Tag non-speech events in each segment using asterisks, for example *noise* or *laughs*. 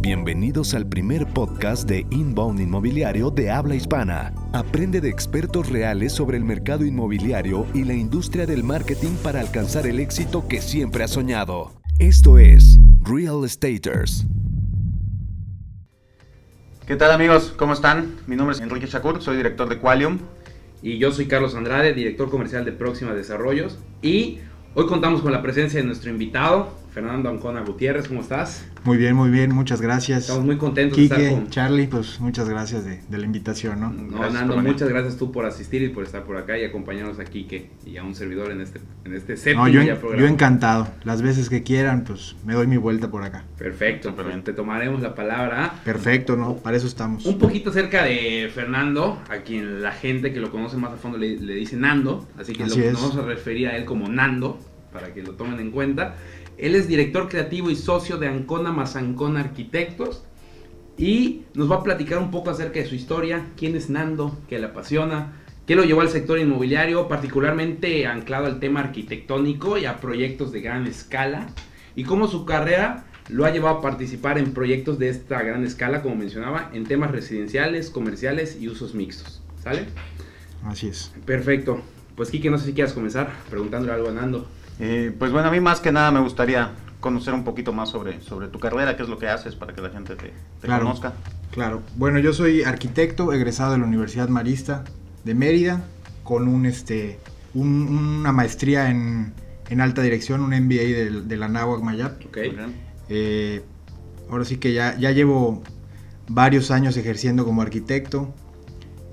Bienvenidos al primer podcast de Inbound Inmobiliario de habla hispana. Aprende de expertos reales sobre el mercado inmobiliario y la industria del marketing para alcanzar el éxito que siempre has soñado. Esto es Real Estaters. ¿Qué tal amigos? ¿Cómo están? Mi nombre es Enrique Shakur, soy director de Qualium. Y yo soy Carlos Andrade, director comercial de Próxima Desarrollos. Y hoy contamos con la presencia de nuestro invitado, Fernando Ancona Gutiérrez. ¿Cómo estás? Muy bien, muy bien, muchas gracias. Estamos muy contentos Quique, de estar con... Charlie, pues muchas gracias de, de la invitación, ¿no? No, Gracias Nando, muchas gracias tú por asistir y por estar por acá y acompañarnos a Quique y a un servidor en este, en este séptimo No, yo, ya programa. yo encantado. Las veces que quieran, pues me doy mi vuelta por acá. Perfecto, pues te tomaremos la palabra. Perfecto, ¿no? Para eso estamos. Un poquito acerca de Fernando, a quien la gente que lo conoce más a fondo le, le dice Nando, así que Así lo, es. nos vamos a referir a él como Nando, para que lo tomen en cuenta. Él es director creativo y socio de Ancona más Ancona Arquitectos y nos va a platicar un poco acerca de su historia, quién es Nando, qué le apasiona, qué lo llevó al sector inmobiliario, particularmente anclado al tema arquitectónico y a proyectos de gran escala, y cómo su carrera lo ha llevado a participar en proyectos de esta gran escala, como mencionaba, en temas residenciales, comerciales y usos mixtos. ¿Sale? Así es. Perfecto. Pues Kike, no sé si quieras comenzar preguntándole algo a Nando. Eh, pues bueno, a mí más que nada me gustaría conocer un poquito más sobre, sobre tu carrera, qué es lo que haces para que la gente te, te Claro. conozca. Claro. Bueno, yo soy arquitecto, egresado de la Universidad Marista de Mérida, con un este un- una maestría en, en alta dirección, un MBA de, de la Náhuac Mayap. Ok. Muy bien. Eh, ahora sí que ya, ya llevo varios años ejerciendo como arquitecto.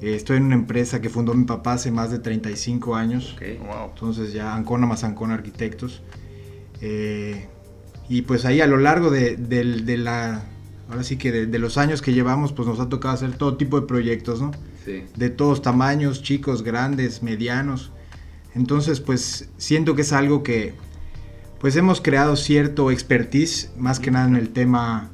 Eh, estoy en una empresa que fundó mi papá hace más de 35 años. Ok. Wow. Entonces ya Ancona más Ancona Arquitectos. Eh, y pues ahí a lo largo de, la... Ahora sí que de, de los años que llevamos, pues nos ha tocado hacer todo tipo de proyectos, ¿no? Sí. De todos tamaños, chicos, grandes, medianos. Entonces, pues siento que es algo que, pues hemos creado cierto expertise, más que nada en el tema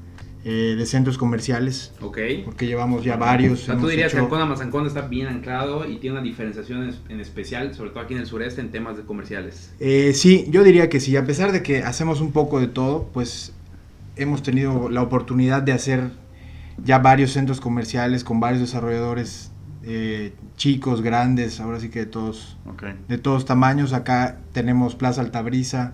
eh, de centros comerciales, Ok. porque llevamos ya varios. O sea, tú dirías que hecho- Ancona más Ancona está bien anclado y tiene una diferenciación en, especial, sobre todo aquí en el sureste, en temas de comerciales. Eh, sí, yo diría que sí, a pesar de que hacemos un poco de todo, pues hemos tenido la oportunidad de hacer ya varios centros comerciales con varios desarrolladores eh, chicos, grandes, ahora sí que de todos, Ok. de todos tamaños. Acá tenemos Plaza Altabrisa,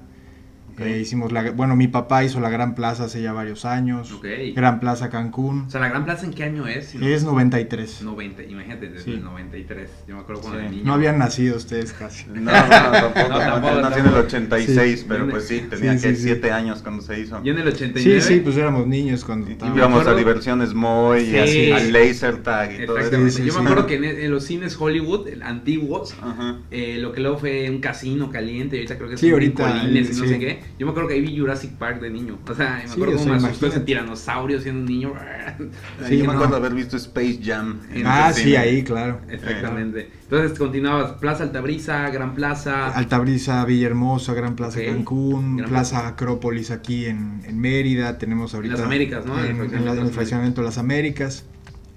Ok. eh, hicimos la, bueno, mi papá hizo la Gran Plaza hace ya varios años, Ok. Gran Plaza Cancún, O sea, ¿la Gran Plaza en qué año es? Si no- es 93. 90, imagínate, desde Sí. el 93. Yo me acuerdo cuando Sí. era niño. No habían nacido ustedes casi. *laughs* No, no, tampoco. No, tampoco, nací en el tampoco. 86, Sí. pero pues sí, tenía Sí, sí, que sí. 7 años cuando se hizo. Yo en el 89. Sí, sí, pues éramos niños cuando Y- estábamos- Íbamos a diversiones Moy, y Sí. así, al laser tag y todo eso. Exactamente. Sí, sí, Yo sí. me acuerdo que en, en los cines Hollywood, antiguos, Ajá. eh, lo que luego fue un casino caliente, y ahorita creo que es Sí, un ahorita, colines y no sí. sé qué. Yo me acuerdo que ahí vi Jurassic Park de niño. O sea, me Sí, acuerdo o cómo sea, me asustó ese tiranosaurio siendo un niño. *laughs* Sí, yo me no. acuerdo haber visto Space Jam. en Ah, sí, cine. ahí, claro. Exactamente. Entonces continuabas Plaza Altabrisa, Gran Plaza. Altabrisa, Villahermosa, Gran Plaza Ok. Cancún, Gran Plaza Plaza. Acrópolis aquí en, en Mérida, tenemos ahorita... Las Américas, ¿no? En, en en el las fraccionamiento de las Américas.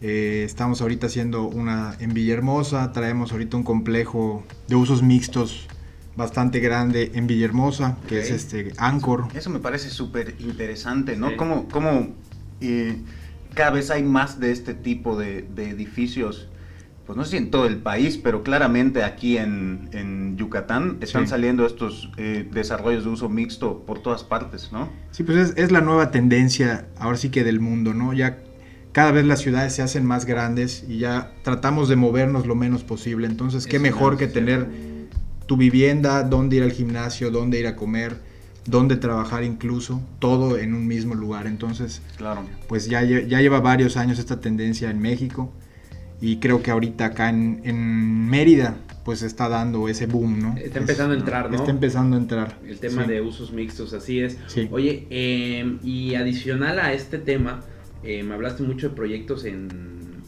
Eh, estamos ahorita haciendo una en Villahermosa, traemos ahorita un complejo de usos mixtos bastante grande en Villahermosa, que es este Anchor. Eso me parece súper interesante, ¿no? Sí. Cómo, cómo, eh, cada vez hay más de este tipo de, de edificios, pues no sé si en todo el país, pero claramente aquí en, en Yucatán están Sí. saliendo estos eh, desarrollos de uso mixto por todas partes, ¿no? Sí, pues es, es la nueva tendencia, ahora sí que del mundo, ¿no? Ya cada vez las ciudades se hacen más grandes y ya tratamos de movernos lo menos posible. Entonces, qué Eso mejor es que tener tu vivienda, dónde ir al gimnasio, dónde ir a comer, dónde trabajar incluso, todo en un mismo lugar. Entonces, Claro. pues ya, ya lleva varios años esta tendencia en México y creo que ahorita acá en, en Mérida pues está dando ese boom, ¿no? Está empezando a entrar, ¿no? Está empezando a entrar. El tema Sí. de usos mixtos, así es. Sí. Oye, eh, y adicional a este tema, eh, me hablaste mucho de proyectos en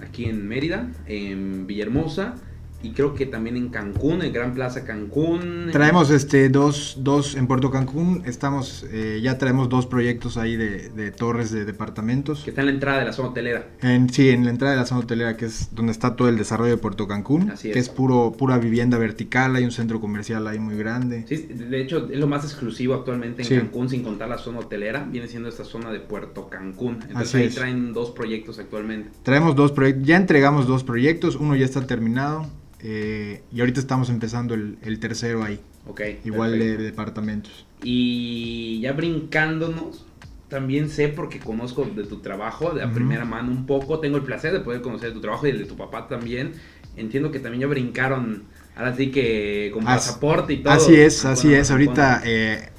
aquí en Mérida, en Villahermosa y creo que también en Cancún, en Gran Plaza Cancún. Traemos este dos, dos en Puerto Cancún, estamos, eh, ya traemos dos proyectos ahí de, de, torres de departamentos. Que está en la entrada de la zona hotelera. En, sí, en la entrada de la zona hotelera, que es donde está todo el desarrollo de Puerto Cancún, Así es. que es puro, pura vivienda vertical, hay un centro comercial ahí muy grande. Sí, de hecho es lo más exclusivo actualmente en Cancún, sin contar la zona hotelera, viene siendo esta zona de Puerto Cancún. Entonces ahí traen dos proyectos actualmente. Traemos dos proyectos, ya entregamos dos proyectos, uno ya está terminado, eh, y ahorita estamos empezando el, tercero ahí. Ok. Igual de, departamentos. Y ya brincándonos, también sé porque conozco de tu trabajo de la primera mano un poco. Tengo el placer de poder conocer tu trabajo y el de tu papá también. Entiendo que también ya brincaron, ahora sí que con pasaporte y todo. Así es, así es. Ahorita eh,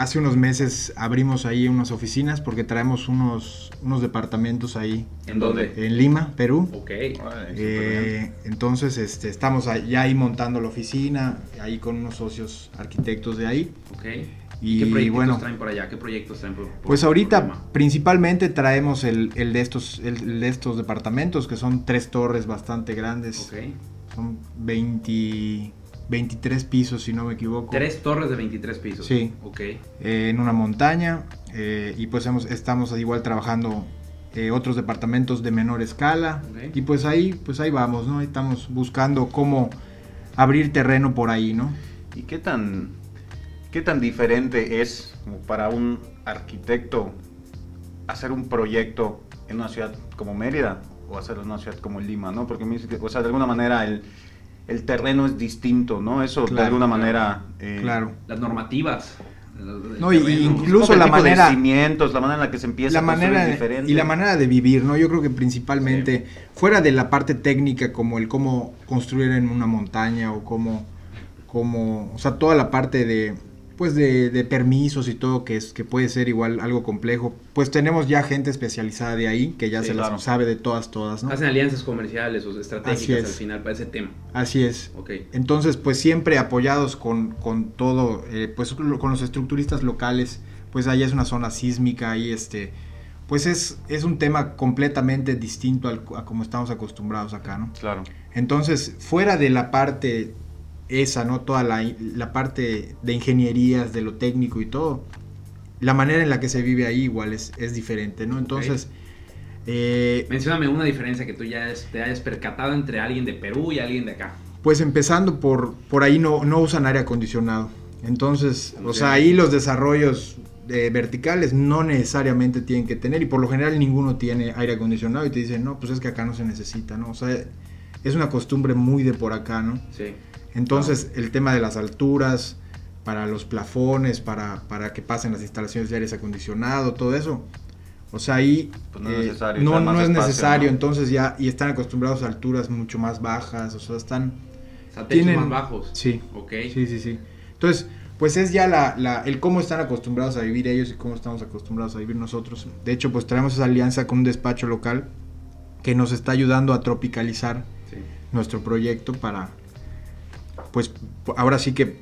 hace unos meses abrimos ahí unas oficinas porque traemos unos, unos departamentos ahí. ¿En dónde? En Lima, Perú. Ok. Eh, entonces este, estamos ya ahí montando la oficina, ahí con unos socios arquitectos de ahí. Ok. Y, ¿Qué proyectos bueno, traen por allá? ¿Qué proyectos traen por, Pues ahorita principalmente traemos el, el de estos, el, de estos departamentos, que son tres torres bastante grandes. Ok. Son 20 23 pisos, si no me equivoco. Tres torres de 23 pisos. Sí. Ok. Eh, en una montaña. Eh, y pues hemos, estamos igual trabajando eh, otros departamentos de menor escala. Y pues ahí, pues ahí vamos, ¿no? Estamos buscando cómo abrir terreno por ahí, ¿no? ¿Y qué tan, qué tan diferente es para un arquitecto hacer un proyecto en una ciudad como Mérida o hacerlo en una ciudad como Lima, ¿no? Porque, o sea, de alguna manera el el terreno es distinto, ¿no? Eso de alguna manera... Eh, claro. Las normativas. No, y incluso la manera... De cimientos, la manera en la que se empieza la manera diferente. Y la manera de vivir, ¿no? Yo creo que principalmente, fuera de la parte técnica, como el cómo construir en una montaña o cómo, cómo o sea, toda la parte de pues de, permisos y todo que es que puede ser igual algo complejo pues tenemos ya gente especializada de ahí que ya se las sabe de todas todas ¿no? hacen alianzas comerciales o estratégicas al final para ese tema así es okay. entonces pues siempre apoyados con, con todo eh, pues con los estructuristas locales pues ahí es una zona sísmica ahí este pues es, es un tema completamente distinto al, a como estamos acostumbrados acá, ¿no? Claro. Entonces, fuera de la parte esa, ¿no? Toda la, parte de ingenierías, de lo técnico y todo. La manera en la que se vive ahí igual es, es diferente, ¿no? Entonces... Eh, Mencióname una diferencia que tú ya te hayas percatado entre alguien de Perú y alguien de acá. Pues empezando por, por ahí no, no usan aire acondicionado. Entonces, o sea, ahí los desarrollos eh, verticales no necesariamente tienen que tener y por lo general ninguno tiene aire acondicionado y te dicen, no, pues es que acá no se necesita, ¿no? O sea, es una costumbre muy de por acá, ¿no? Sí. Entonces, el tema de las alturas, para los plafones, para, para que pasen las instalaciones de aire acondicionado, todo eso. O sea, ahí pues no es necesario, eh, no, es necesario entonces ya, y están acostumbrados a alturas mucho más bajas, o sea, están... tienen, más bajos. Sí, ok. Sí, sí, sí. Entonces, pues es ya la, la, el cómo están acostumbrados a vivir ellos y cómo estamos acostumbrados a vivir nosotros. De hecho, pues tenemos esa alianza con un despacho local que nos está ayudando a tropicalizar nuestro proyecto para, pues ahora sí que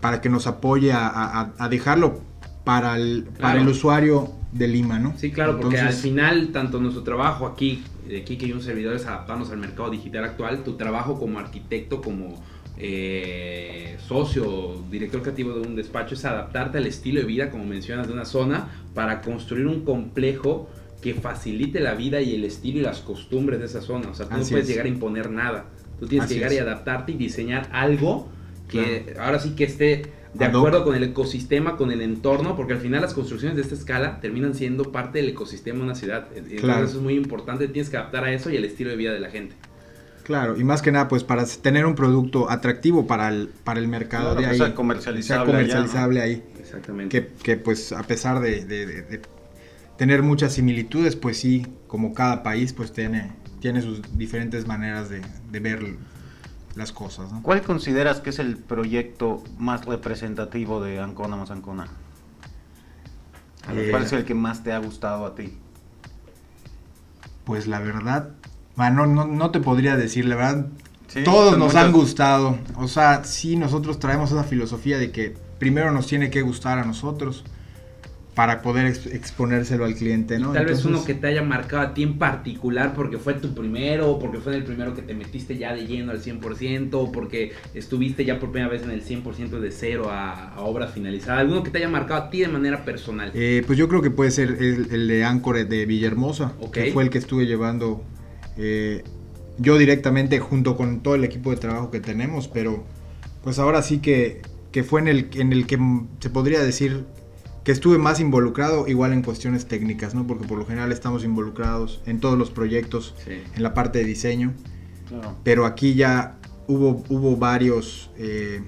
para que nos apoye a, dejarlo para el, para el usuario de Lima, ¿no? Sí, claro, porque al final, tanto nuestro trabajo aquí, de aquí que hay un servidor, es adaptarnos al mercado digital actual, tu trabajo como arquitecto, como eh, socio, director creativo de un despacho, es adaptarte al estilo de vida, como mencionas, de una zona, para construir un complejo que facilite la vida y el estilo y las costumbres de esa zona. O sea, tú no puedes llegar a imponer nada. Tú tienes que llegar y adaptarte y diseñar algo que ahora sí que esté de acuerdo con el ecosistema, con el entorno, porque al final las construcciones de esta escala terminan siendo parte del ecosistema de una ciudad. Entonces eso es muy importante, tienes que adaptar a eso y al estilo de vida de la gente. Claro, y más que nada, pues para tener un producto atractivo para el, para el mercado de ahí. Sea comercializable, comercializable ahí. Exactamente. Que, pues a pesar de, tener muchas similitudes, pues sí, como cada país, pues tiene, tiene sus diferentes maneras de, ver las cosas. ¿Cuál consideras que es el proyecto más representativo de Ancona más Ancona? ¿Cuál es el que más te ha gustado a ti? Pues la verdad, no, no, te podría decir, la verdad, todos nos han gustado. O sea, sí, nosotros traemos esa filosofía de que primero nos tiene que gustar a nosotros para poder ex- exponérselo al cliente, ¿no? Tal vez uno que te haya marcado a ti en particular porque fue tu primero, o porque fue el primero que te metiste ya de lleno al 100%, o porque estuviste ya por primera vez en el 100% de cero a, a obra finalizada. Alguno que te haya marcado a ti de manera personal. Eh, pues yo creo que puede ser el, el de Ancore de Villahermosa, que fue el que estuve llevando eh, yo directamente junto con todo el equipo de trabajo que tenemos, pero pues ahora sí que, que fue en el, en el que se podría decir que estuve más involucrado igual en cuestiones técnicas, ¿no? Porque por lo general estamos involucrados en todos los proyectos, Sí. en la parte de diseño, Claro. pero aquí ya hubo, hubo varios, eh,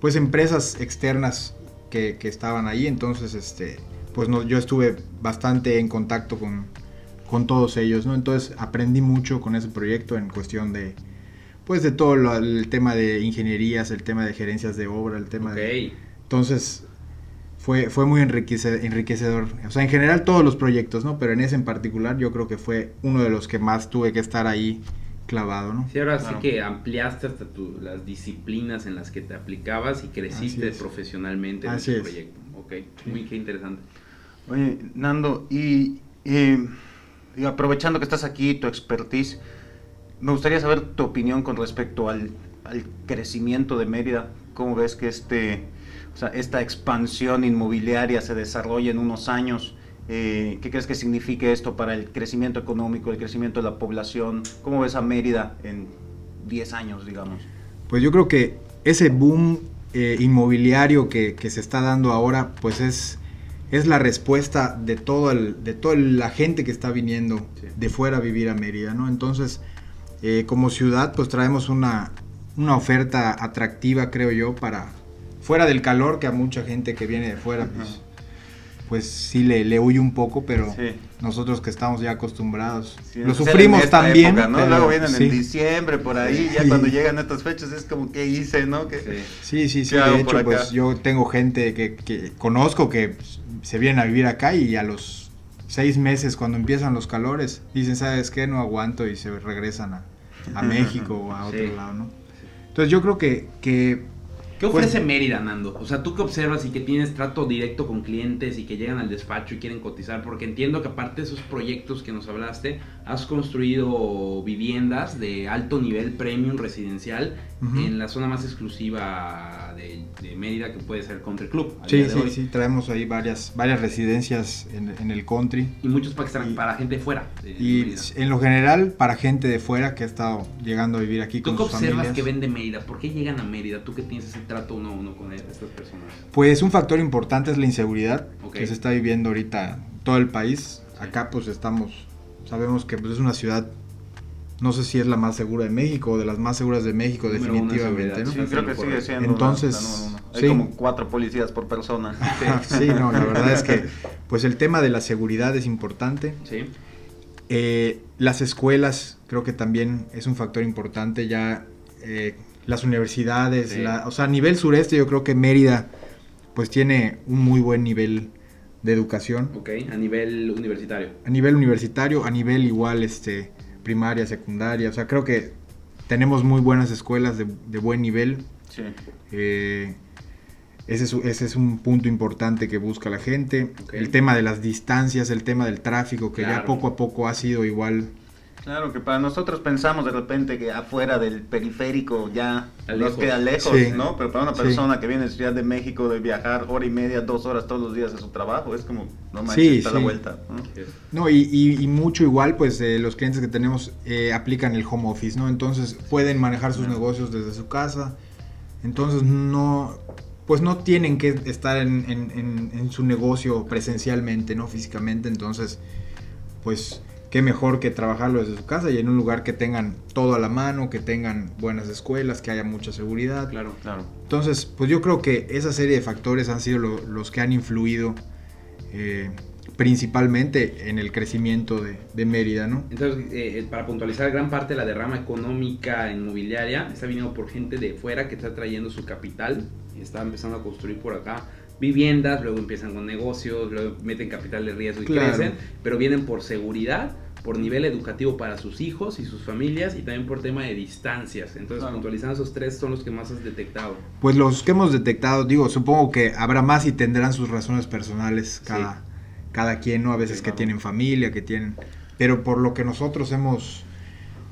pues empresas externas que, que estaban ahí, entonces este, pues no, yo estuve bastante en contacto con, con todos ellos, ¿no? Entonces aprendí mucho con ese proyecto en cuestión de, pues de todo lo- el tema de ingenierías, el tema de gerencias de obra, el tema de... Entonces fue, fue muy enriquece- enriquecedor, o sea, en general todos los proyectos, ¿no? Pero en ese en particular yo creo que fue uno de los que más tuve que estar ahí clavado, ¿no? Sí, ahora Claro. sí que ampliaste hasta tu- las disciplinas en las que te aplicabas y creciste Así es. profesionalmente en Así ese es. proyecto. Ok, muy qué interesante. Oye, Nando, y, y, y aprovechando que estás aquí, tu expertise, me gustaría saber tu opinión con respecto al, al crecimiento de Mérida. ¿Cómo ves que este, o sea, esta expansión inmobiliaria se desarrolla en unos años? Eh, ¿Qué crees que signifique esto para el crecimiento económico, el crecimiento de la población? ¿Cómo ves a Mérida en 10 años, digamos? Pues yo creo que ese boom eh, inmobiliario que, que se está dando ahora, pues es, es la respuesta de, todo el, de toda la gente que está viniendo Sí. de fuera a vivir a Mérida, ¿no? Entonces, eh, como ciudad, pues traemos una, una oferta atractiva, creo yo, para fuera del calor que a mucha gente que viene de fuera, pues, pues sí le, le huye un poco, pero Sí. nosotros que estamos ya acostumbrados, Sí, lo sufrimos también. época, ¿no? pero Luego vienen sí. en diciembre, por ahí, ya cuando llegan estas fechas es como, ¿qué hice, no? Que- Sí. Sí, sí. ¿Qué De hecho, pues yo tengo gente que, que conozco que se vienen a vivir acá y a los seis meses, cuando empiezan los calores, dicen, ¿sabes qué? No aguanto y se regresan a, a *laughs* México o a otro lado, ¿no? Entonces yo creo que, que ¿Qué Pues- ofrece Mérida, Nando? O sea, tú que observas y que tienes trato directo con clientes y que llegan al despacho y quieren cotizar, porque entiendo que aparte de esos proyectos que nos hablaste, has construido viviendas de alto nivel premium residencial en la zona más exclusiva de, de Mérida, que puede ser Country Club. sí, de sí, hoy. sí, traemos ahí varias, varias residencias en, en el country. Y muchos para, Y- para gente de fuera. de Y Mérida. en lo general, para gente de fuera que ha estado llegando a vivir aquí ¿Tú con qué observas familias. que vende Mérida? ¿Por qué llegan a Mérida? ¿Tú que tienes ese trato uno a uno con estas personas? Pues un factor importante es la inseguridad que se está viviendo ahorita en todo el país. Acá pues estamos, sabemos que pues, es una ciudad, no sé si es la más segura de México o de las más seguras de México Número definitivamente. Sí, creo que sigue siendo. Entonces. Hay sí. como cuatro policías por persona. *laughs* sí, no, la verdad es que pues el tema de la seguridad es importante. Sí. Eh, las escuelas creo que también es un factor importante ya. eh, las universidades, Sí. la- o sea, a nivel sureste yo creo que Mérida pues tiene un muy buen nivel de educación. Ok, a nivel universitario. a nivel universitario, a nivel igual este primaria, secundaria, o sea, creo que tenemos muy buenas escuelas de, de buen nivel. Sí. eh, ese, es, ese es un punto importante que busca la gente. El tema de las distancias, el tema del tráfico, que ya poco a poco ha sido igual. Claro que para nosotros pensamos de repente que afuera del periférico ya nos queda lejos, Sí. ¿no? Pero para una Sí. persona que viene de Ciudad de México de viajar hora y media, dos horas todos los días a su trabajo, es como, no manches, Sí, está la sí. vuelta. ¿no? No, y, y- y mucho igual, pues eh, los clientes que tenemos eh, aplican el home office, ¿no? Entonces pueden manejar sus negocios desde su casa. Entonces no, pues no tienen que estar en, en- en- en su negocio presencialmente, ¿no? Físicamente. Entonces, pues qué mejor que trabajarlo desde su casa y en un lugar que tengan todo a la mano, que tengan buenas escuelas, que haya mucha seguridad. Claro. Claro. Entonces, pues yo creo que esa serie de factores han sido lo- los que han influido eh, principalmente en el crecimiento de, de Mérida, ¿no? Entonces, eh, para puntualizar, gran parte de la derrama económica inmobiliaria está viniendo por gente de fuera que está trayendo su capital está empezando a construir por acá viviendas, luego empiezan con negocios, luego meten capital de riesgo y Claro. crecen, pero vienen por seguridad, por nivel educativo para sus hijos y sus familias y también por tema de distancias. Entonces, Claro. puntualizando esos tres son los que más has detectado. Pues los que hemos detectado, digo, supongo que habrá más y tendrán sus razones personales cada, cada quien, ¿no? A veces Sí, que claro. tienen familia, que tienen... Pero por lo que nosotros hemos...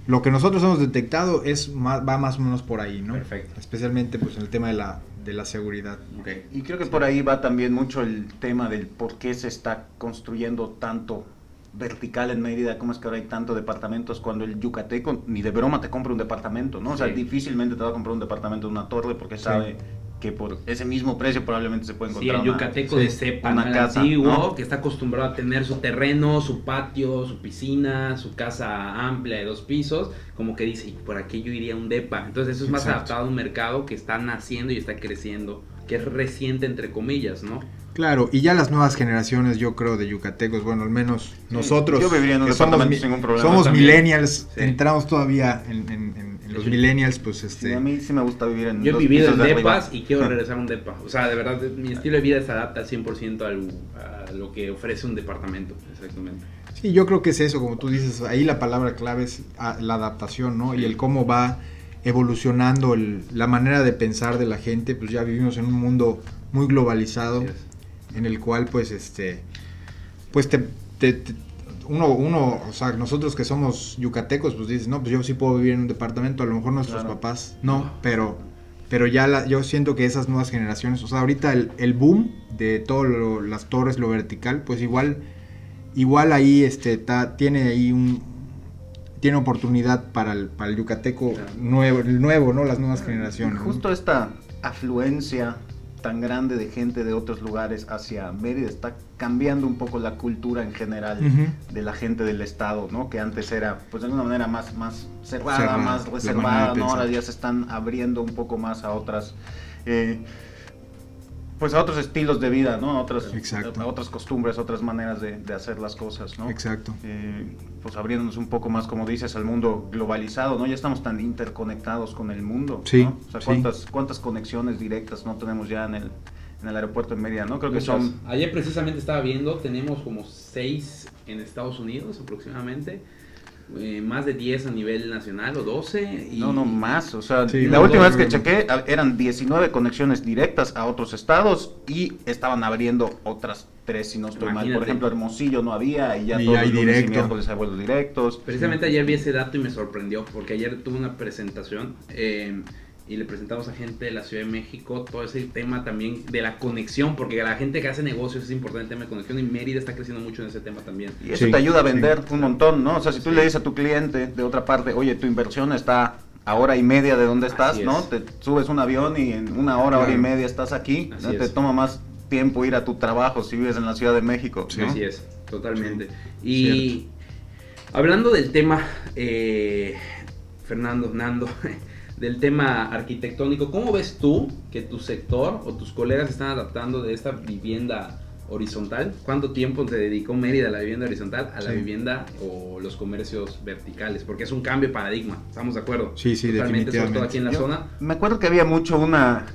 Lo que nosotros hemos detectado es más, va más o menos por ahí, ¿no? Perfecto. Especialmente pues en el tema de la, de la seguridad. Ok. Y creo que por ahí va también mucho el tema del por qué se está construyendo tanto vertical en Mérida, cómo es que ahora hay tantos departamentos cuando el yucateco ni de broma te compra un departamento, ¿no? O sea, Sí. difícilmente te va a comprar un departamento de una torre porque sabe que por ese mismo precio probablemente se puede Sí, encontrar el una- yucateco sí, de cepa, casa, antiguo, ¿no? que está acostumbrado a tener su terreno, su patio, su piscina, su casa amplia de dos pisos, como que dice, "Y por aquí yo iría a un depa. Entonces eso es más Exacto. adaptado a un mercado que está naciendo y está creciendo, que es reciente entre comillas, ¿no? Claro, y ya las nuevas generaciones, yo creo, de yucatecos, bueno, al menos nosotros... yo viviría en un que somos departamento mi- sin ningún problema Somos también. millennials, Sí. entramos todavía en, en- en- en los Sí. millennials, pues Sí, este... a mí sí me gusta vivir en Yo he vivido en de arriba. depas y quiero *laughs* regresar a un depa. O sea, de verdad, mi estilo de vida se adapta al 100% al, a lo que ofrece un departamento, exactamente. Sí, yo creo que es eso, como tú dices, ahí la palabra clave es ah, la adaptación, ¿no? Y el cómo va evolucionando el- la manera de pensar de la gente, pues ya vivimos en un mundo muy globalizado, en el cual pues este, pues te, te- te- uno, uno, o sea, nosotros que somos yucatecos, pues dices, no, pues yo sí puedo vivir en un departamento, a lo mejor nuestros Claro. papás no, pero, pero ya la- yo siento que esas nuevas generaciones, o sea, ahorita el, el boom de todas las torres, lo vertical, pues igual, igual ahí este, ta- tiene ahí un, tiene oportunidad para el, para el yucateco Claro. nuevo, el nuevo, ¿no? Las nuevas generaciones. ¿no? Justo esta afluencia tan grande de gente de otros lugares hacia Mérida está cambiando un poco la cultura en general de la gente del estado, ¿no? Que antes era, pues de alguna manera más, más cerrada, más reservada, ¿no? Ahora ya se están abriendo un poco más a otras, eh, pues a otros estilos de vida, ¿no? A otras, Exacto. a otras costumbres, otras maneras de, de hacer las cosas, ¿no? Exacto. eh, pues abriéndonos un poco más, como dices, al mundo globalizado, ¿no? Ya estamos tan interconectados con el mundo, Sí, ¿no? O sea, sí. ¿cuántas, cuántas conexiones directas no tenemos ya en el, en el aeropuerto de Mérida, ¿no? Creo que Muchas. son... Ayer precisamente estaba viendo, tenemos como 6 en Estados Unidos aproximadamente, eh, más de 10 a nivel nacional o 12. Y, No, no, más. O sea, Sí, la no, última no, vez que no. chequé eran 19 conexiones directas a otros estados y estaban abriendo otras tres, si no estoy mal. Por ejemplo, Hermosillo no había y ya Y todos hay los directo. hay vuelos directos. Precisamente ayer vi ese dato y me sorprendió, porque ayer tuve una presentación eh, y le presentamos a gente de la Ciudad de México todo ese tema también de la conexión, porque la gente que hace negocios es importante el tema de conexión y Mérida está creciendo mucho en ese tema también. Y eso Sí, te ayuda a sí. vender un montón, ¿no? O sea, si tú Sí. le dices a tu cliente de otra parte, oye, tu inversión está a hora y media de donde estás, ¿no? Te subes un avión y en una hora, hora y media estás aquí, Así ¿no? Te toma más tiempo ir a tu trabajo si vives en la Ciudad de México, Sí. ¿no? Así es, totalmente. Y hablando del tema, eh, Fernando, Nando, *laughs* del tema arquitectónico, ¿cómo ves tú que tu sector o tus colegas están adaptando de esta vivienda horizontal? ¿Cuánto tiempo te dedicó Mérida a la vivienda horizontal, a la Sí. vivienda o los comercios verticales? Porque es un cambio de paradigma, ¿estamos de acuerdo? Sí, sí, Totalmente, sobre todo definitivamente. aquí en la Yo zona. Me acuerdo que había mucho una,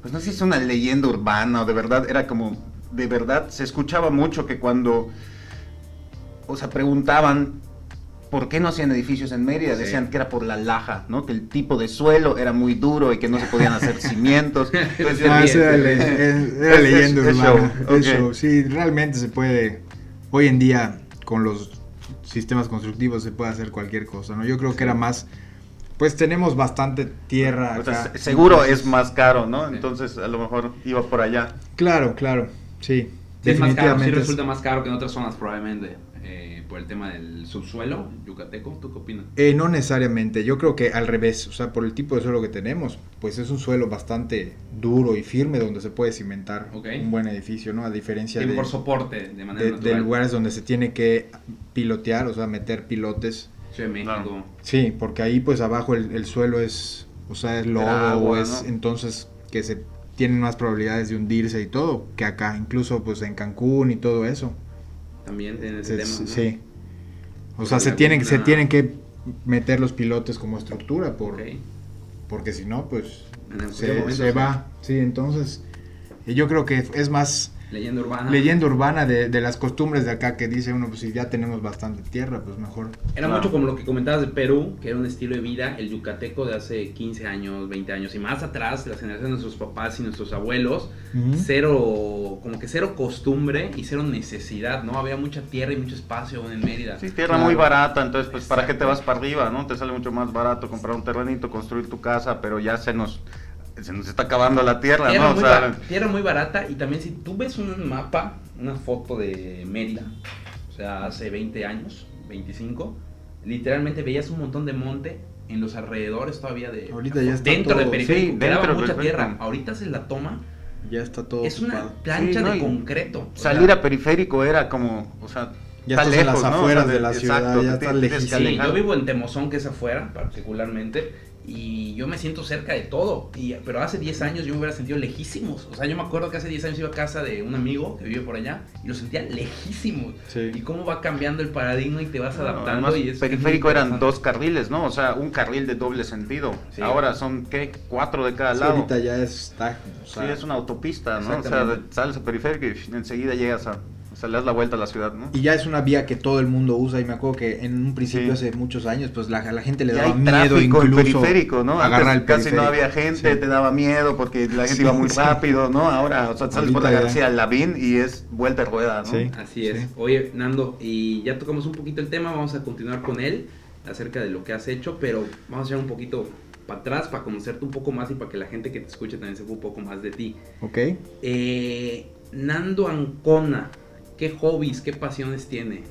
pues no sé si es una leyenda urbana o de verdad, era como, de verdad, se escuchaba mucho que cuando, o sea, preguntaban por qué no hacían edificios en Mérida, Sí. decían que era por la laja, ¿no? Que el tipo de suelo era muy duro y que no se podían hacer *laughs* cimientos. Entonces, Ah, era, sí. le- *laughs* era leyenda es- es urbana. show, es ok. show. Sí, realmente se puede. Hoy en día, con los sistemas constructivos, se puede hacer cualquier cosa, ¿no? Yo creo que era más. Pues tenemos bastante tierra. o sea, acá. se- seguro Entonces- es más caro, ¿no? Sí. Entonces, a lo mejor iba por allá. Claro, claro. Sí. Sí, es más caro, sí definitivamente. es- resulta más caro que en otras zonas probablemente, eh, por el tema del subsuelo yucateco. ¿Tú qué opinas? Eh, no necesariamente, yo creo que al revés, o sea, por el tipo de suelo que tenemos, pues es un suelo bastante duro y firme donde se puede cimentar un buen edificio, ¿no? A diferencia Sí, de, por soporte, de manera de- natural. de lugares donde se tiene que pilotear, o sea, meter pilotes. Ciudad de México. Claro. Sí, porque ahí pues abajo el, el suelo es, o sea, es lodo, agua, o es ¿no? entonces que se tienen más probabilidades de hundirse y todo, que acá, incluso pues en Cancún y todo eso. También tiene ese Se- tema. ¿no? Sí. O sea, se tienen, se tienen que meter los pilotes como estructura por, porque si no, pues En se, momento, se va. Sí, entonces yo creo que es más Leyenda urbana. leyenda urbana de, de las costumbres de acá que dice uno, pues si ya tenemos bastante tierra, pues mejor. Era mucho como lo que comentabas de Perú, que era un estilo de vida, el yucateco de hace 15 años, 20 años y más atrás, las generaciones de nuestros papás y nuestros abuelos, cero, como que cero costumbre y cero necesidad, ¿no? Había mucha tierra y mucho espacio aún en Mérida. Sí, tierra Claro. muy barata, entonces pues ¿para qué te vas para arriba, no? Te sale mucho más barato comprar un terrenito, construir tu casa, pero ya se nos se nos está acabando la tierra, Tierra, ¿no? O muy sea, tierra muy barata y también si tú ves un mapa, una foto de Mérida, o sea, hace 20 años, 25, literalmente veías un montón de monte en los alrededores todavía de... Ahorita ya está Dentro de todo- periférico, sí, dentro de mucha periférico. tierra. Ahorita se la toma, Ya está todo es una ocupado. plancha Sí, no, de concreto. salir sea, a periférico era como, o sea, Ya está estás en las lejos, ¿no? afueras O sea, de la ciudad, exacto, ya que lejísimo. Sí, yo vivo en Temozón, que es afuera, particularmente, y yo me siento cerca de todo. Y, pero hace 10 años yo me hubiera sentido lejísimos. O sea, yo me acuerdo que hace 10 años iba a casa de un amigo que vive por allá y lo sentía lejísimos. Sí. Y cómo va cambiando el paradigma y te vas adaptando. Además, y es periférico es eran dos carriles, ¿no? O sea, un carril de doble sentido. Sí. Ahora son, ¿qué? Cuatro de cada Sí, lado. ahorita ya está. o sea, Sí, es una autopista, ¿no? O sea, sales a periférico y enseguida llegas a... Sea, le das la vuelta a la ciudad, ¿no? Y ya es una vía que todo el mundo usa y me acuerdo que en un principio Sí. hace muchos años pues la, gente le Y daba hay miedo tráfico incluso periférico, ¿no? agarrar Antes el casi periférico. no había gente, Sí. te daba miedo porque la gente Sí, iba muy sí. rápido, ¿no? Ahora, o sea, sales por la. García Lavín y es vuelta de rueda, ¿no? Sí. Así es. Sí. Oye, Nando, y ya tocamos un poquito el tema, vamos a continuar con él acerca de lo que has hecho, pero vamos a echar un poquito para atrás para conocerte un poco más y para que la gente que te escuche también sepa un poco más de ti. Ok. Eh, Nando Ancona, ¿qué hobbies, qué pasiones tiene?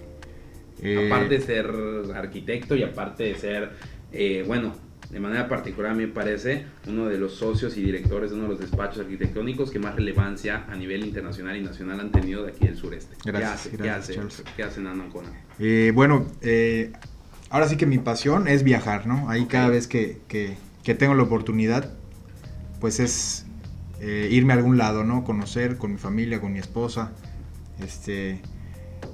Eh, Aparte de ser arquitecto y aparte de ser, eh, bueno, de manera particular a mí me parece uno de los socios y directores de uno de los despachos arquitectónicos que más relevancia a nivel internacional y nacional han tenido de aquí del sureste. Gracias, ¿Qué hace, ¿Qué gracias, hace, Charles. ¿Qué hace Nando Ancona? Eh, bueno, eh, ahora sí que mi pasión es viajar, ¿no? Ahí cada vez que, que- que tengo la oportunidad, pues es eh, irme a algún lado, ¿no? Conocer con mi familia, con mi esposa. Este,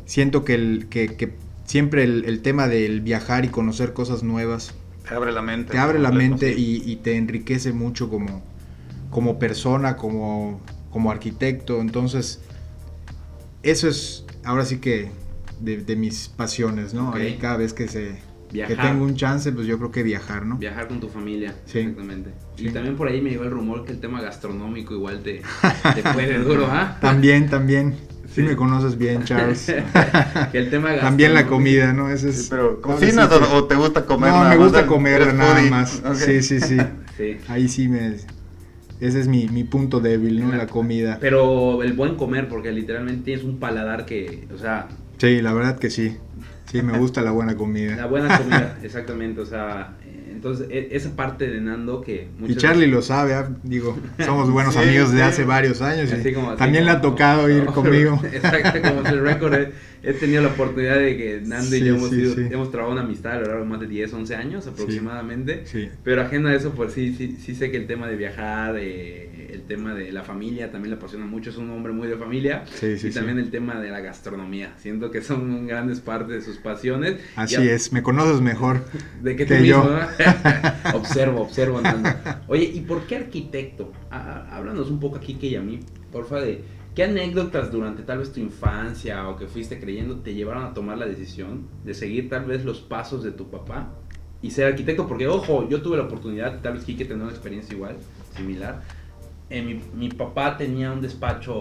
siento que, el, que, que siempre el, el tema del viajar y conocer cosas nuevas Te abre la mente. te abre la mente y, y te enriquece mucho como, como persona, como, como arquitecto. Entonces, eso es ahora sí que de, de mis pasiones, ¿no? Ahí cada vez que se que tengo un chance, pues yo creo que viajar, ¿no? Viajar con tu familia, Sí. exactamente. Y también por ahí me llegó el rumor que el tema gastronómico igual te, *laughs* te puede duro, ¿ah? También, también. Sí. Me conoces bien, Charles. *laughs* que el tema *laughs* también la comida, ¿no? Ese es, Sí, pero ¿cocinas o, o te gusta comer? No, nada me gusta comer nada más. Sí, sí, sí. *laughs* Sí. Ahí sí me... Ese es mi, mi punto débil, ¿no? La comida. Pero el buen comer, porque literalmente tienes un paladar que, o sea, Sí, la verdad que sí. Sí, me gusta la buena la comida. buena comida, exactamente, o sea, entonces e- esa parte de Nando que Y Charlie lo sabe, ¿ah? digo, *laughs* somos buenos Sí, amigos de sí. hace varios años. y Así como- así también le ha como- tocado ir conmigo. *laughs* Exacto, como el récord. He, tenido la oportunidad de que Nando y yo hemos, sí, hemos trabajado una amistad a lo largo de más de 10, 11 años aproximadamente. Sí. Pero ajeno a eso, pues sí, sí, sí sé que el tema de viajar, eh, el tema de la familia también le apasiona mucho. Es un hombre muy de familia. Sí, sí, y también el tema de la gastronomía. Siento que son grandes partes de sus pasiones. Así a- es, me conoces mejor. De que tú que mismo, yo. ¿no? *laughs* observo, observo. Nando. Oye, ¿y por qué arquitecto? Ah, ah, háblanos un poco aquí, que y a mí, porfa, de qué anécdotas durante tal vez tu infancia o que fuiste creyendo te llevaron a tomar la decisión de seguir tal vez los pasos de tu papá y ser arquitecto. Porque, ojo, yo tuve la oportunidad, tal vez Kike tener una experiencia igual, similar. Eh, mi, mi papá tenía un despacho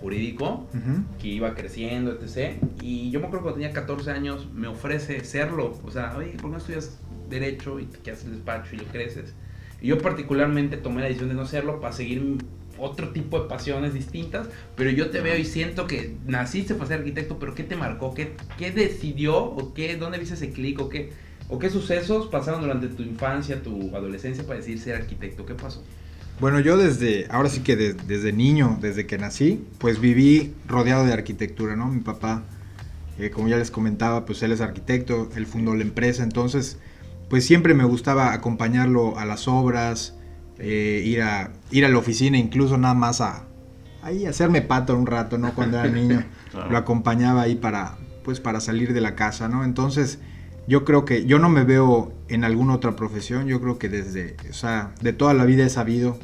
jurídico Ujú. que iba creciendo, etc. Y yo me acuerdo cuando tenía 14 años, me ofrece serlo. O sea, oye, ¿por qué no estudias Derecho y te quedas en el despacho y lo creces? Y yo particularmente tomé la decisión de no serlo para seguir otro tipo de pasiones distintas, pero yo te veo y siento que naciste para ser arquitecto, pero ¿qué te marcó? ¿Qué, qué decidió? ¿O qué, dónde viste ese clic? ¿O qué, ¿O qué sucesos pasaron durante tu infancia, tu adolescencia para decidir ser arquitecto? ¿Qué pasó? Bueno, yo desde, ahora sí que de- desde niño, desde que nací, pues viví rodeado de arquitectura, ¿no? Mi papá, eh, como ya les comentaba, pues él es arquitecto, él fundó la empresa, entonces, pues siempre me gustaba acompañarlo a las obras, eh, ir, a, ir a la oficina, incluso nada más a, ahí hacerme pato un rato, ¿no? Cuando era niño, *laughs* Claro. lo acompañaba ahí para, pues para salir de la casa, ¿no? Entonces, yo creo que yo no me veo en alguna otra profesión, yo creo que desde, o sea, de toda la vida he sabido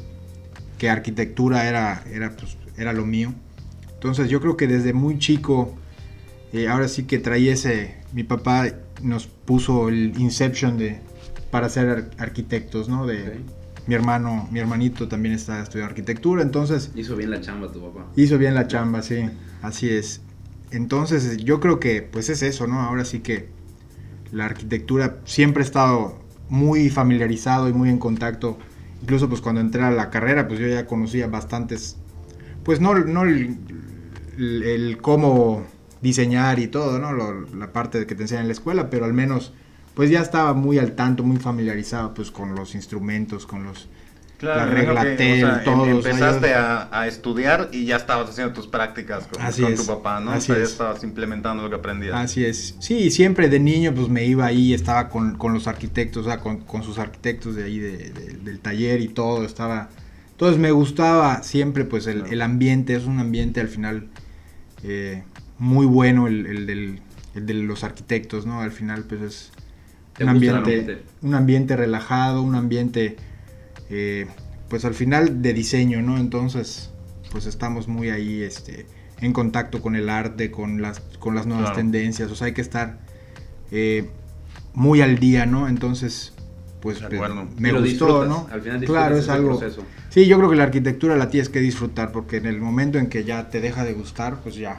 que arquitectura era, era, pues, era lo mío. Entonces yo creo que desde muy chico, eh, ahora sí que traía ese, mi papá nos puso el Inception de, para ser ar- arquitectos, ¿no? De, Ok. Mi hermano, mi hermanito también está estudiando arquitectura, entonces Hizo bien la chamba tu papá. hizo bien la chamba, sí, así es. Entonces yo creo que pues es eso, ¿no? Ahora sí que la arquitectura siempre he estado muy familiarizado y muy en contacto. Incluso pues cuando entré a la carrera pues yo ya conocía bastantes, pues no, no el, el- el cómo diseñar y todo, ¿no? Lo- la parte que te enseñan en la escuela, pero al menos pues ya estaba muy al tanto, muy familiarizado pues con los instrumentos, con los... La me regla imagino que, TEL, o sea, em- Empezaste a, a estudiar y ya estabas haciendo tus prácticas con, tu papá, ¿no? así o sea, ya es. estabas implementando lo que aprendías. Así es. Sí, siempre de niño pues me iba ahí, estaba con, con los arquitectos, o sea, con, con sus arquitectos de ahí de- de- del taller y todo, estaba... Entonces me gustaba siempre pues el, Claro. el ambiente, es un ambiente al final eh, muy bueno el, el del- el de los arquitectos, ¿no? Al final pues es ¿Te un ambiente, un ambiente relajado, un ambiente eh, pues al final de diseño, ¿no? Entonces pues estamos muy ahí este, en contacto con el arte, con las, con las nuevas Claro. tendencias, o sea, hay que estar eh, muy al día, ¿no? Entonces pues pues, me gustó, ¿no? Al final claro, es algo... proceso. Sí, yo creo que la arquitectura la tienes que disfrutar porque en el momento en que ya te deja de gustar, pues ya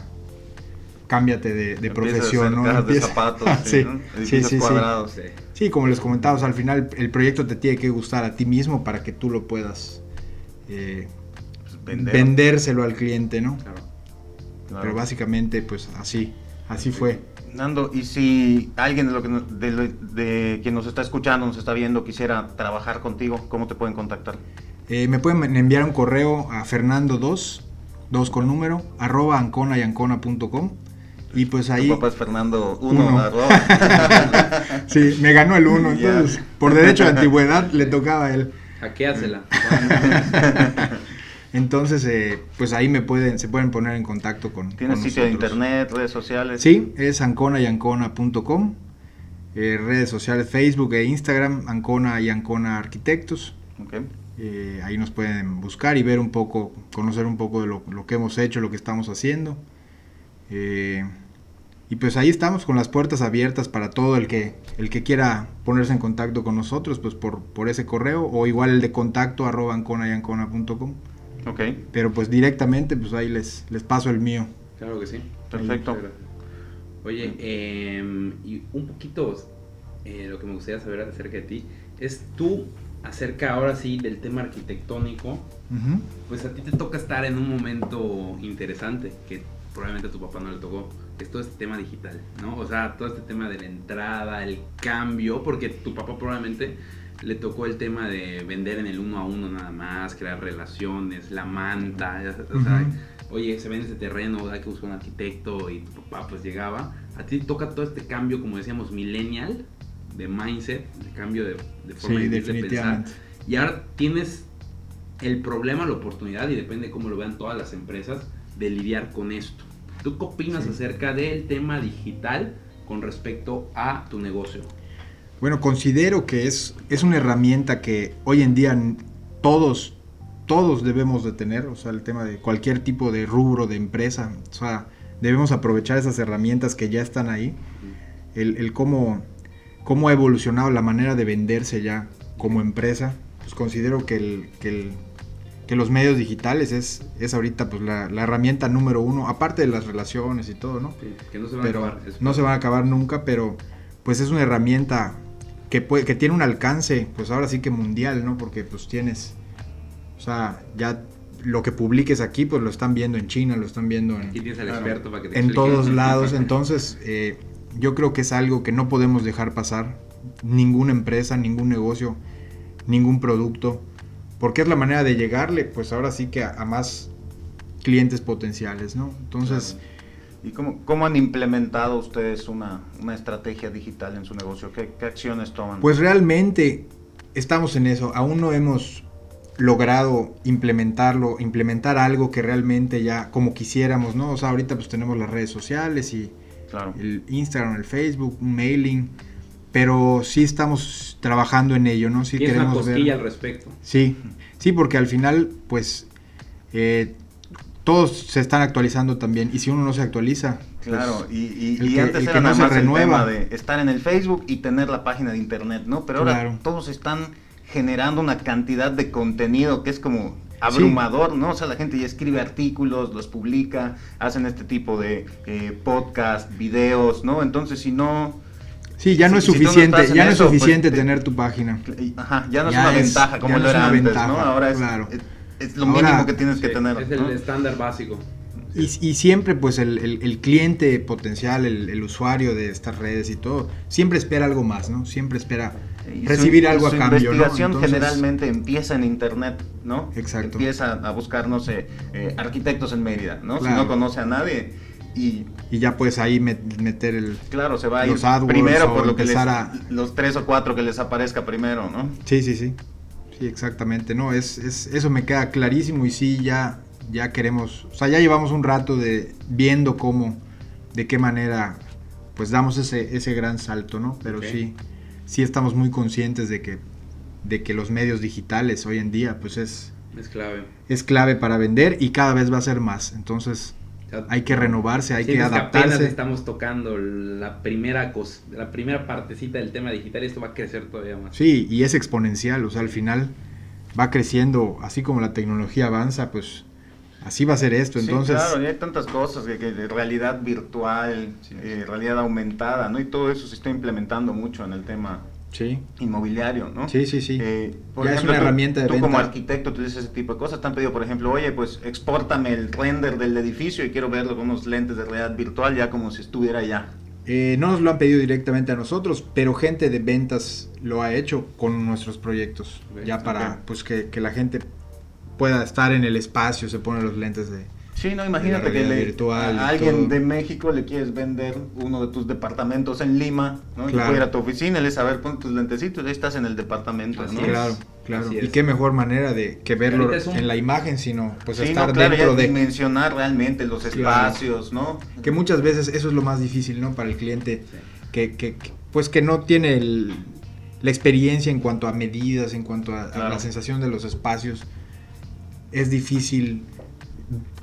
cámbiate de, de a profesión, hacer ¿no? de zapatos, *laughs* sí, sí, ¿no? sí, sí, sí. cuadrados. Sí. Sí, como les comentaba, o sea, al final el proyecto te tiene que gustar a ti mismo para que tú lo puedas eh, Pues, vender. vendérselo al cliente, ¿no? Claro. Claro. Pero básicamente, pues así, así fue. Nando, y si alguien de, lo que, de, de quien nos está escuchando, nos está viendo, quisiera trabajar contigo, ¿cómo te pueden contactar? Eh, me pueden enviar un correo a Fernando2, 2 con número, arroba y pues ahí... Tu papá es Fernando Uno. 1, arroba. *laughs* Sí, me ganó el uno, Ya. entonces por derecho de antigüedad le tocaba a él. Hackeásela. *laughs* Entonces, eh, pues ahí me pueden, se pueden poner en contacto con ¿Tienes con sitio de nosotros. internet, redes sociales? Sí, es ancona.com. Eh, redes sociales Facebook e Instagram, Ancona y Ancona Arquitectos. Ok. Eh, ahí nos pueden buscar y ver un poco, conocer un poco de lo, lo que hemos hecho, lo que estamos haciendo. Eh, y pues ahí estamos con las puertas abiertas para todo el que, el que quiera ponerse en contacto con nosotros, pues por, por ese correo o igual el de contacto arroba ancona y ancona.com. Ok, Pero pues directamente pues ahí les, les paso el mío. Claro que sí. perfecto. Oye, em, y un poquito eh, lo que me gustaría saber acerca de ti es tú acerca ahora sí del tema arquitectónico. Pues a ti te toca estar en un momento interesante que probablemente a tu papá no le tocó, que es todo este tema digital, ¿no? O sea, todo este tema de la entrada, el cambio, porque tu papá probablemente le tocó el tema de vender en el uno a uno nada más, crear relaciones, la manta, o sea, oye, se vende ese terreno, hay que buscar un arquitecto y tu papá pues llegaba. A ti toca todo este cambio, como decíamos, millennial, de mindset, de cambio de, de forma Sí, de, pensar. Y ahora tienes el problema, la oportunidad, y depende de cómo lo vean todas las empresas, de lidiar con esto. ¿Tú qué opinas Sí. acerca del tema digital con respecto a tu negocio? Bueno, considero que es, es una herramienta que hoy en día todos, todos debemos de tener, o sea, el tema de cualquier tipo de rubro, de empresa, o sea, debemos aprovechar esas herramientas que ya están ahí, el, el cómo, cómo ha evolucionado la manera de venderse ya como empresa, pues considero que, el, que, el- que los medios digitales es, es ahorita pues la, la herramienta número uno, aparte de las relaciones y todo, ¿no? Que no se van a pero acabar. es no se van a acabar nunca, pero pues es una herramienta que, puede, que tiene un alcance, pues ahora sí que mundial, ¿no? Porque pues tienes, o sea, ya lo que publiques aquí, pues lo están viendo en China, lo están viendo en, Aquí tienes al Claro. experto para que te en explique. todos lados, *laughs* entonces eh, yo creo que es algo que no podemos dejar pasar, ninguna empresa, ningún negocio, ningún producto, porque es la manera de llegarle, pues ahora sí que a, a más clientes potenciales, ¿no? Entonces... ¿Y cómo, cómo han implementado ustedes una, una estrategia digital en su negocio? ¿Qué, qué acciones toman? Pues realmente estamos en eso. Aún no hemos logrado implementarlo, implementar algo que realmente ya como quisiéramos, ¿no? O sea, ahorita pues tenemos las redes sociales y claro. el Instagram, el Facebook, un mailing, pero sí estamos trabajando en ello, ¿no? Sí una queremos cosquilla ver. al respecto. Sí, sí, porque al final, pues, eh, todos se están actualizando también. Y si uno no se actualiza. pues, claro, y, y, el y que- antes el que era no nada se más el renueva. tema de estar en el Facebook y tener la página de internet, ¿no? Pero ahora Claro. todos están generando una cantidad de contenido que es como abrumador, ¿no? O sea, la gente ya escribe artículos, los publica, hacen este tipo de eh, podcast, videos, ¿no? Entonces, si no... Sí, ya no es Si- no suficiente, ya no es eso, pues, suficiente te- tener tu página. Ajá, ya no Ya es una es- ventaja como lo no es era una antes, ventaja, ¿no? Ahora es, claro. es, es lo Ahora- mínimo que tienes que tener. Es el ¿no? estándar básico. Y, y siempre pues el, el- el cliente potencial, el, el usuario de estas redes y todo, siempre espera algo más, ¿no? Siempre espera Y su- recibir algo a cambio, ¿no? investigación Entonces, generalmente empieza en internet, ¿no? Exacto. Empieza a buscar, no sé, eh, arquitectos en Mérida, ¿no? Si no conoce a nadie y Y ya puedes ahí met- meter el... claro, se va a ir AdWords primero por lo que les, a- los tres o cuatro que les aparezca primero, ¿no? Sí, sí, sí. Sí, exactamente. No, es, es, eso me queda clarísimo y sí, ya, ya queremos, o sea, ya llevamos un rato de viendo cómo, de qué manera, pues damos ese, ese gran salto, ¿no? Pero sí, sí estamos muy conscientes de que, de que los medios digitales hoy en día, pues es, Es clave. es clave para vender y cada vez va a ser más. Entonces, O sea, hay que renovarse, hay que apenas adaptarse. estamos tocando la primera cos- la primera partecita del tema digital y esto va a crecer todavía más. Sí, y es exponencial, o sea, al final va creciendo, así como la tecnología avanza, pues así va a ser esto. Sí, Entonces, claro, y hay tantas cosas que, que de realidad virtual, eh, realidad aumentada, ¿no? Y todo eso se está implementando mucho en el tema sí, inmobiliario, ¿no? sí, sí, sí. Eh, por Ya es una tú- herramienta de tú como arquitecto tú dices ese tipo de cosas. Te han pedido, por ejemplo, oye, pues expórtame el render del edificio y quiero verlo con unos lentes de realidad virtual ya como si estuviera allá. Eh, no nos lo han pedido directamente a nosotros, pero gente de ventas lo ha hecho con nuestros proyectos, ya para pues que, que la gente pueda estar en el espacio, se pone los lentes de... Sí, no, imagínate que le- virtual y a alguien todo. de México le quieres vender uno de tus departamentos en Lima, ¿no? Y Claro. puede ir a tu oficina y le ver, pon tus lentecitos, ahí estás en el departamento, Así ¿no? es. Claro, claro. Así Y es. qué mejor manera de que verlo un- en la imagen, sino pues Sí, no, estar claro, ya dentro de... dimensionar realmente los Claro. espacios, ¿no? Que muchas veces eso es lo más difícil, ¿no? Para el cliente, que, que- que, pues que no tiene el- la experiencia en cuanto a medidas, en cuanto a, la sensación de los espacios. Es difícil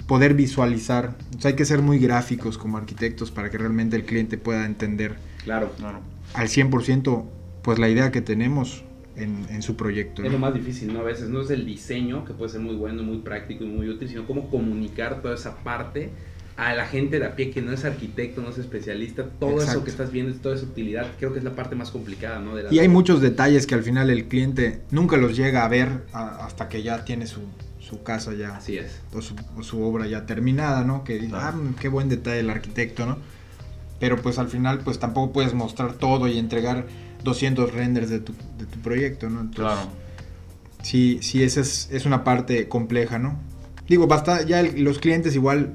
poder visualizar. O sea, hay que ser muy gráficos como arquitectos para que realmente el cliente pueda entender Claro. Claro. al 100% pues la idea que tenemos en, en su proyecto. Es ¿no? lo más difícil, ¿no? A veces no es el diseño, que puede ser muy bueno, muy práctico y muy útil, sino cómo comunicar toda esa parte a la gente de a pie que no es arquitecto, no es especialista, todo eso Exacto. que estás viendo, toda esa utilidad, creo que es la parte más complicada, ¿no? De la- Y hay muchos detalles que al final el cliente nunca los llega a ver a- hasta que ya tiene su, su casa ya Así es. o su, o su obra ya terminada, ¿no? Que Claro. ah, qué buen detalle el arquitecto, ¿no? Pero pues al final pues tampoco puedes mostrar todo y entregar 200 renders de tu, de tu proyecto, ¿no? Entonces, Claro. sí, sí, esa es, es una parte compleja, ¿no? Digo, basta, ya el- los clientes igual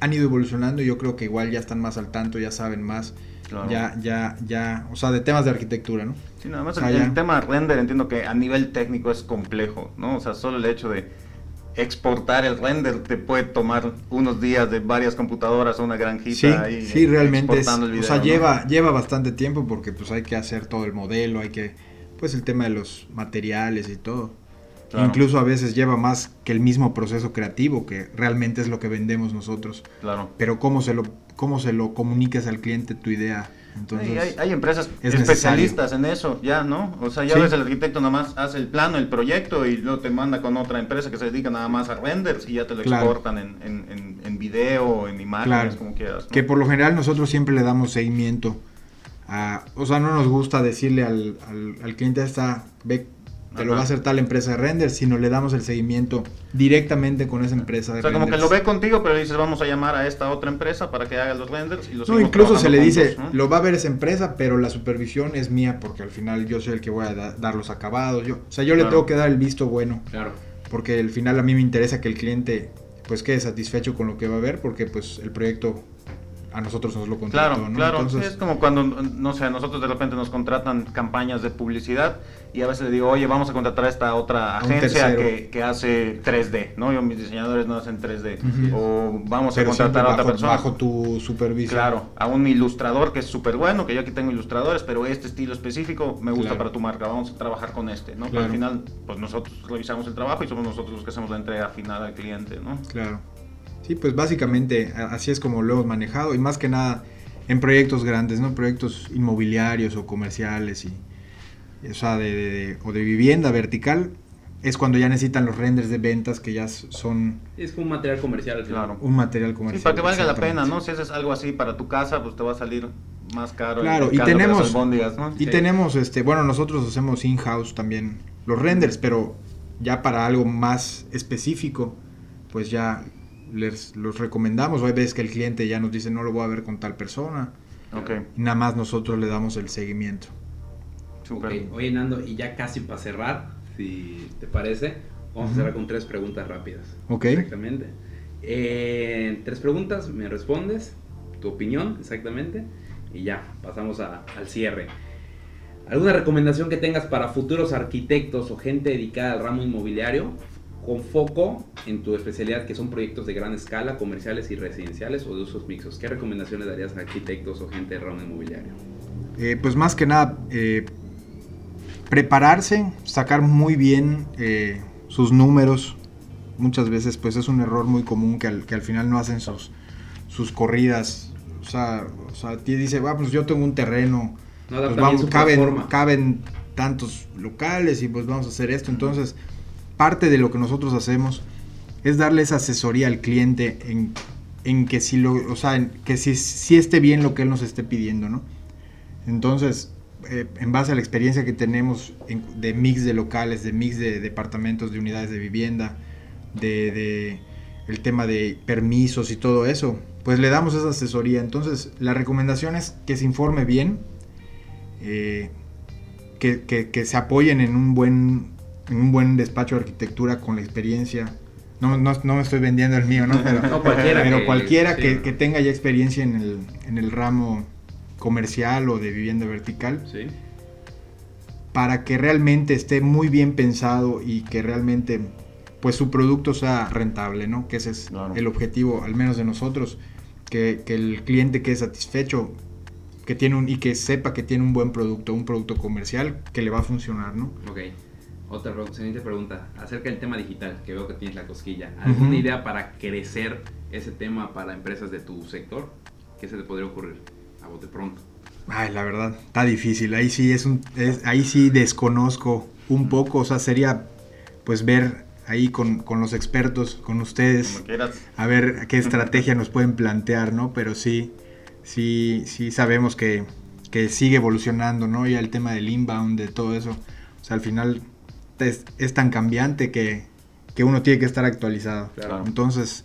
han ido evolucionando y yo creo que igual ya están más al tanto, ya saben más, Claro. ya, ya, ya, o sea, de temas de arquitectura, ¿no? Sí, nada más el, el ya. tema render entiendo que a nivel técnico es complejo, ¿no? O sea, solo el hecho de exportar el render te puede tomar unos días de varias computadoras a una granjita Sí, ahí sí, realmente es, exportando el o sea, video, ¿no? lleva, lleva bastante tiempo porque pues hay que hacer todo el modelo, hay que, pues el tema de los materiales y todo. Claro. Incluso a veces lleva más que el mismo proceso creativo, que realmente es lo que vendemos nosotros. Claro. Pero cómo se lo, cómo se lo comunicas al cliente tu idea. Entonces, Sí, hay, hay empresas es especialistas en eso, ya, ¿no? O sea, ya Sí. ves el arquitecto nada más hace el plano, el proyecto y luego te manda con otra empresa que se dedica nada más a renders y ya te lo Claro. exportan en, en, en, en video, en imágenes, Claro. como quieras. ¿no? que por lo general nosotros siempre le damos seguimiento a, o sea, no nos gusta decirle al, al, al cliente esta, ve, te lo va a hacer tal empresa de renders, sino le damos el seguimiento directamente con esa empresa de O sea, como que lo ve contigo, pero dices, vamos a llamar a esta otra empresa para que haga los renders y los No, incluso se le dice, lo va a ver esa empresa, pero la supervisión es mía porque al final yo soy el que voy a da- dar los acabados. Yo, o sea, yo le tengo que dar el visto bueno, Claro. porque al final a mí me interesa que el cliente pues quede satisfecho con lo que va a ver, porque pues el proyecto a nosotros nos lo contrató, Claro, ¿no? claro. Entonces, es como cuando, no sé, a nosotros de repente nos contratan campañas de publicidad y a veces le digo, oye, vamos a contratar a esta otra agencia que, que hace 3D, ¿no? Yo, mis diseñadores no hacen 3D. Ujú. O vamos a pero contratar a otra persona. bajo tu supervisión. Claro, a un ilustrador que es súper bueno, que yo aquí tengo ilustradores, pero este estilo específico me gusta Claro. para tu marca, vamos a trabajar con este, ¿no? Pero Claro. al final, pues nosotros revisamos el trabajo y somos nosotros los que hacemos la entrega final al cliente, ¿no? Claro. Sí, pues básicamente así es como lo hemos manejado y más que nada en proyectos grandes, ¿no? Proyectos inmobiliarios o comerciales y, o sea, de, o de vivienda vertical, es cuando ya necesitan los renders de ventas que ya son... Es un material comercial. Claro. Un material comercial. Sí, para que valga la pena, ¿no? Si haces algo así para tu casa, pues te va a salir más caro. Claro, y tenemos... Y tenemos, este, bueno, nosotros hacemos in-house también los renders, pero ya para algo más específico, pues ya les los recomendamos. Hay veces que el cliente ya nos dice, no lo voy a ver con tal persona. Okay. Y nada más nosotros le damos el seguimiento. Oye, Nando, y ya casi para cerrar, si te parece, vamos a cerrar con tres preguntas rápidas. Ok. Exactamente. Eh, tres preguntas, me respondes, tu opinión, exactamente, y ya, pasamos al cierre. ¿Alguna recomendación que tengas para futuros arquitectos o gente dedicada al ramo inmobiliario con foco en tu especialidad que son proyectos de gran escala, comerciales y residenciales o de usos mixtos? ¿Qué recomendaciones darías a arquitectos o gente del ramo inmobiliario? Eh, pues más que nada, eh, prepararse, sacar muy bien eh, sus números. Muchas veces pues es un error muy común que al, que al final no hacen sus, sus corridas. O sea, o sea, dice, va, pues yo tengo un terreno, pues vamos, caben, caben tantos locales y pues vamos a hacer esto. Entonces, parte de lo que nosotros hacemos es darles asesoría al cliente en, en que si lo, o sea, en que si, si esté bien lo que él nos esté pidiendo, ¿no? Entonces, eh, en base a la experiencia que tenemos de mix de locales, de mix de departamentos, de unidades de vivienda, de, el tema de permisos y todo eso, pues le damos esa asesoría. Entonces, la recomendación es que se informe bien, eh, que, se apoyen en un buen en un buen despacho de arquitectura con la experiencia. No, no, me estoy vendiendo el mío, ¿no? *laughs* Pero, cualquiera, pero que, cualquiera que, tenga ya experiencia en el, en el ramo comercial o de vivienda vertical. Sí. Para que realmente esté muy bien pensado y que realmente pues su producto sea rentable, ¿no? Que ese es el objetivo, al menos de nosotros, que, el cliente quede satisfecho que tiene un, y que sepa que tiene un buen producto, un producto comercial que le va a funcionar, ¿no? Ok. Otra siguiente pregunta, acerca del tema digital, que veo que tienes la cosquilla. ¿Alguna idea para crecer ese tema para empresas de tu sector? ¿Qué se te podría ocurrir? de pronto? Ay, la verdad, está difícil. Ahí sí es un, ahí sí desconozco un poco. O sea, sería pues ver ahí con, los expertos, con ustedes, a ver qué *laughs* estrategia nos pueden plantear, ¿no? Pero sí, sí, sí sabemos que, sigue evolucionando, ¿no? Ya el tema del inbound, de todo eso. O sea, al final es, tan cambiante que, que, uno tiene que estar actualizado. Entonces,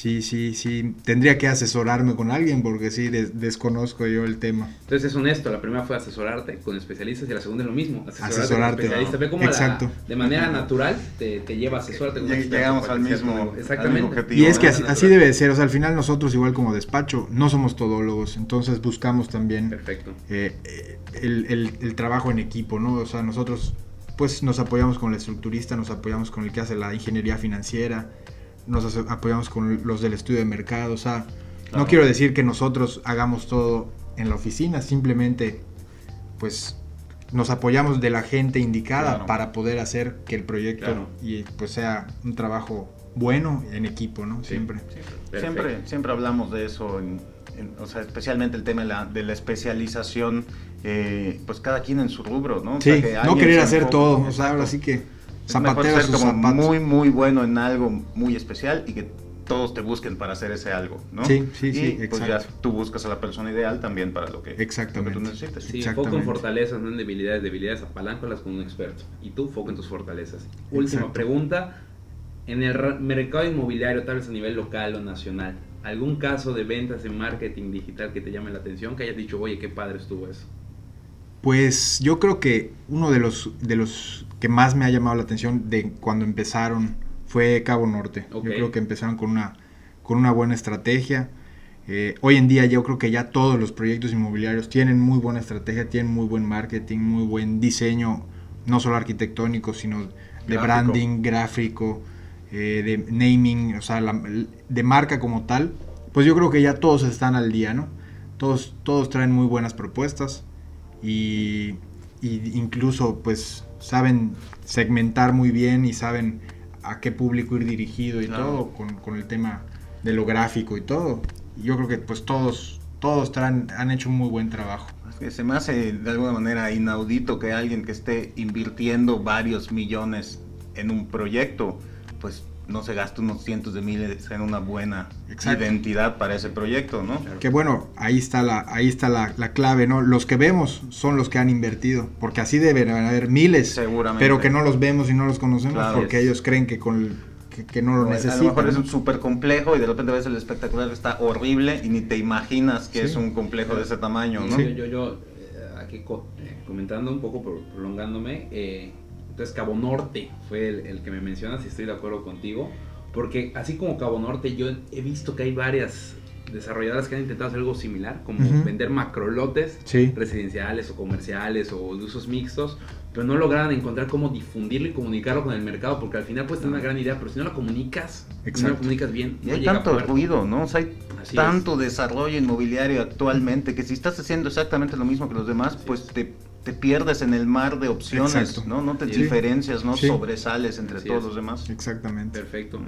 Sí, sí, sí. Tendría que asesorarme con alguien porque sí, desconozco yo el tema. Entonces es honesto. La primera fue asesorarte con especialistas y la segunda es lo mismo. Asesorarte, con especialistas. Ve cómo Exacto. de manera natural te, lleva a asesorarte con Y llegamos al mismo, Exactamente. y es que así, debe de ser. O sea, al final nosotros, igual como despacho, no somos todólogos. Entonces buscamos también Perfecto. Eh, el, el, el trabajo en equipo, ¿no? O sea, nosotros pues nos apoyamos con el estructurista, nos apoyamos con el que hace la ingeniería financiera nos apoyamos con los del estudio de mercado, o sea, no quiero decir que nosotros hagamos todo en la oficina, simplemente pues nos apoyamos de la gente indicada para poder hacer que el proyecto y pues sea un trabajo bueno en equipo, ¿no? siempre. Siempre, siempre, hablamos de eso, o sea, especialmente el tema de la, de la especialización, eh, pues cada quien en su rubro, ¿no? Sí, no querer hacer todo, o sea, ahora sí que Zapatero ser como muy, muy bueno en algo muy especial y que todos te busquen para hacer ese algo, ¿no? Sí, sí, sí. Y pues ya tú buscas a la persona ideal también para lo que, Exactamente. tú necesites. Sí, foco en fortalezas, no en debilidades. Debilidades apaláncolas con un experto. Y tú foco en tus fortalezas. Última pregunta. En el mercado inmobiliario, tal vez a nivel local o nacional, ¿algún caso de ventas en marketing digital que te llame la atención? Que hayas dicho, oye, qué padre estuvo eso. Pues yo creo que uno de los, de los que más me ha llamado la atención de cuando empezaron fue Cabo Norte. Yo creo que empezaron con una, con una buena estrategia. Eh, hoy en día yo creo que ya todos los proyectos inmobiliarios tienen muy buena estrategia, tienen muy buen marketing, muy buen diseño, no solo arquitectónico, sino de branding, gráfico, eh, de naming, o sea, de marca como tal. Pues yo creo que ya todos están al día, ¿no? Todos, todos traen muy buenas propuestas y, incluso pues saben segmentar muy bien y saben a qué público ir dirigido y Claro. todo, con, con el tema de lo gráfico y todo. Y yo creo que pues todos, todos traen- han hecho un muy buen trabajo. Es que se me hace de alguna manera inaudito que alguien que esté invirtiendo varios millones en un proyecto, pues no se gaste unos cientos de miles en una buena Exacto. identidad para ese proyecto, ¿no? Que bueno, ahí está la, ahí está la, la clave, ¿no? Los que vemos son los que han invertido, porque así deben haber miles, Seguramente. pero que no los vemos y no los conocemos Claro. porque Es. ellos creen que con que, que no lo a lo necesitan. mejor es ¿no? un súper complejo y de repente ves el espectacular que está horrible y ni te imaginas que Sí. es un complejo de ese tamaño, ¿no? Yo, yo, yo, eh, aquí co- eh, comentando un poco, pro- prolongándome, eh, entonces Cabo Norte fue el, el que me mencionas y estoy de acuerdo contigo, porque así como Cabo Norte, yo he visto que hay varias desarrolladoras que han intentado hacer algo similar, como vender macrolotes Sí. residenciales o comerciales o de usos mixtos, pero no lograron encontrar cómo difundirlo y comunicarlo con el mercado, porque al final puedes tener una gran idea, pero si no la comunicas, si no la comunicas bien, Y no hay tanto ruido, ¿no? O sea, hay Así tanto desarrollo inmobiliario actualmente que si estás haciendo exactamente lo mismo que los demás, pues te, te pierdes en el mar de opciones, Exacto. ¿no? No te Sí. diferencias, no Sí. sobresales entre Así todos es. los demás. Exactamente, Perfecto.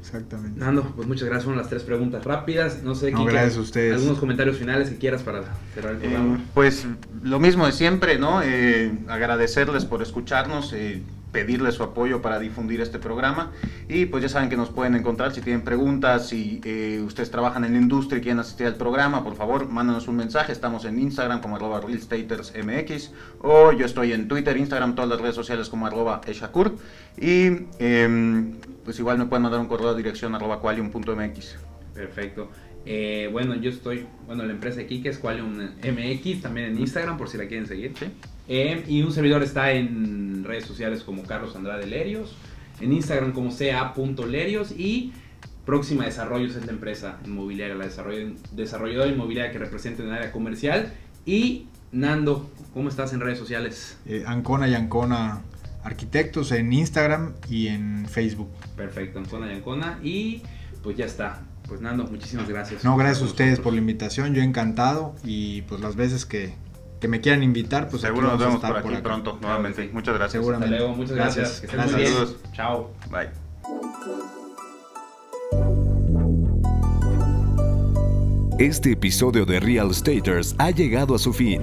exactamente. Nando, pues muchas gracias. Fueron las tres preguntas rápidas. No sé, No, Kike, gracias a ustedes. algunos comentarios finales que quieras para cerrar el Eh, programa. pues lo mismo de siempre, ¿no? Eh, agradecerles por escucharnos, eh, pedirles su apoyo para difundir este programa y pues ya saben que nos pueden encontrar si tienen preguntas, si eh, ustedes trabajan en la industria y quieren asistir al programa, por favor, mándanos un mensaje, estamos en Instagram como arroba realstatersmx o yo estoy en Twitter, Instagram, todas las redes sociales como arroba eshakur y em, pues igual me pueden mandar un correo a dirección arroba qualium.mx. Perfecto. Eh, bueno, yo estoy, bueno, la empresa de Kike es Qualium MX, también en Instagram por si la quieren seguir. ¿sí? Eh, y un servidor está en redes sociales como Carlos Andrade Lerios, en Instagram como ca.lerios y Próxima Desarrollos es la empresa inmobiliaria, la desarroll- desarrolladora inmobiliaria que representa en el área comercial. Y Nando, ¿cómo estás en redes sociales? Eh, Ancona y Ancona Arquitectos en Instagram y en Facebook. Perfecto, Ancona y Ancona. Y pues ya está. Pues Nando, muchísimas gracias. No, gracias a ustedes por la invitación, yo encantado y pues las veces que, que me quieran invitar, pues Seguro aquí nos vamos a vemos estar por aquí acá. pronto, nuevamente. sí. Muchas gracias. Seguro. Hasta luego, muchas gracias. Gracias. Que estén muy bien. Saludos. Chao. Bye. Este episodio de Real Staters ha llegado a su fin.